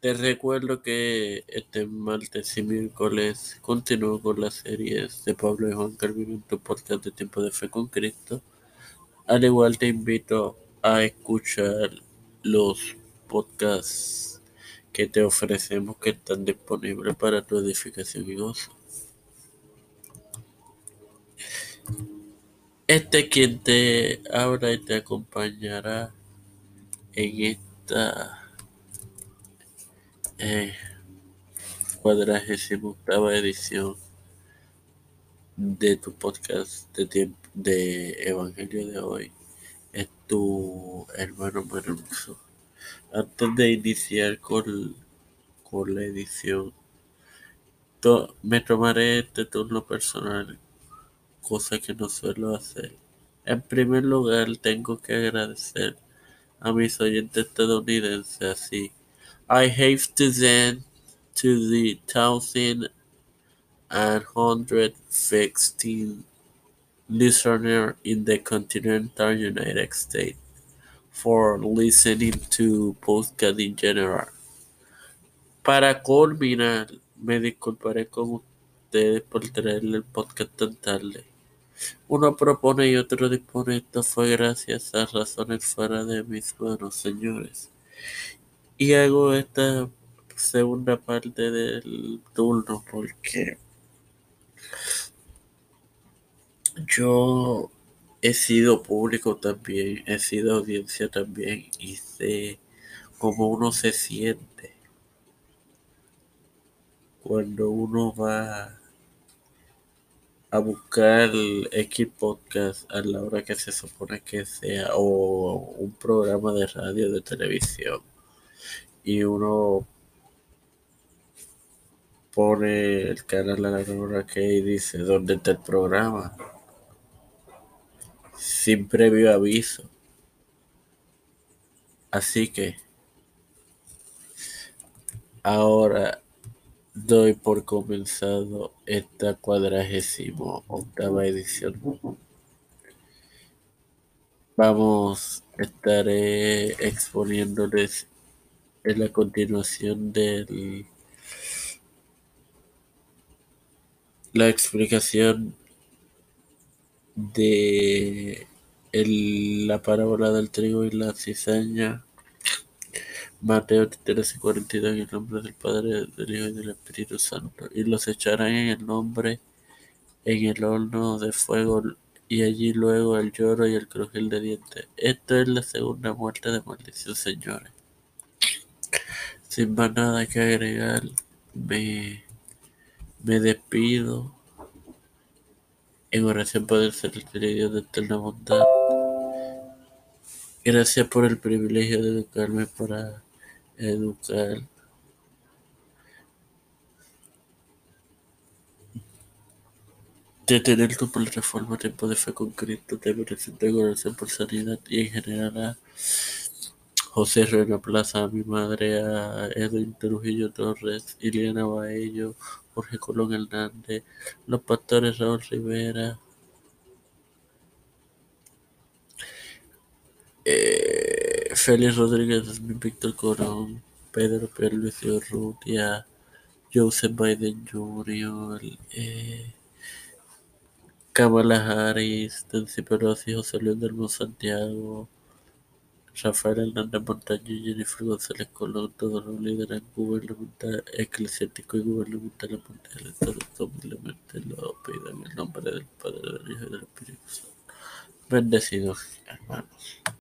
Te recuerdo que este martes y miércoles continúo con las series de Pablo y Juan Carvino en tu podcast de Tiempo de Fe con Cristo. Al igual te invito a escuchar los podcasts que te ofrecemos que están disponibles para tu edificación y gozo. Este quien te habla y te acompañará en esta cuadragésima octava edición de tu podcast de, de Evangelio de hoy es tu hermano Manuso. Antes de iniciar con, con la edición, me tomaré este turno personal, cosa que no suelo hacer. En primer lugar, tengo que agradecer a mis oyentes estadounidenses así I have to then to the thousand and hundred sixteen listeners in the continental United States for listening to podcast in general. Para culminar, me disculparé con ustedes por traerle el podcast tan tarde. Uno propone y otro dispone. Esto fue gracias a razones fuera de mis manos, señores. Y hago esta segunda parte del turno porque yo he sido público también, he sido audiencia también y sé cómo uno se siente cuando uno va a buscar X podcast a la hora que se supone que sea o un programa de radio de televisión y uno pone el canal a la hora que dice dónde está el programa sin previo aviso. Así que ahora doy por comenzado esta cuadragésimo octava edición. Vamos estaré exponiéndoles en la continuación de la explicación de la parábola del trigo y la cizaña. Mateo 13, 42 en el nombre del Padre, del Hijo y del Espíritu Santo. Y los echarán en el nombre en el horno de fuego y allí luego el lloro y el crujir de dientes. Esto es la segunda muerte de maldición, señores. Sin más nada que agregar, me, me despido en oración por el Dios de eterna bondad. Gracias por el privilegio de educarme para educar. De tener tu reforma tiempo de fe con Cristo, te presento en oración por sanidad y en general a José Reina Plaza, mi madre, a Edwin Trujillo Torres, Iliana Baello, Jorge Colón Hernández, los pastores Raúl Rivera, eh, Félix Rodríguez, Víctor Corón, Pedro Pierluisi Urrutia, Joseph Biden Jr., eh, Kamala Harris, Nancy Pelosi, José Luis del Santiago, Rafael Hernández Montaño y Jennifer González Colón, todos los líderes gubernamentales, eclesiásticos y gubernamentales mundiales, todos humildemente lo pido en el nombre del Padre, del Hijo y del Espíritu Santo. Bendecidos, hermanos.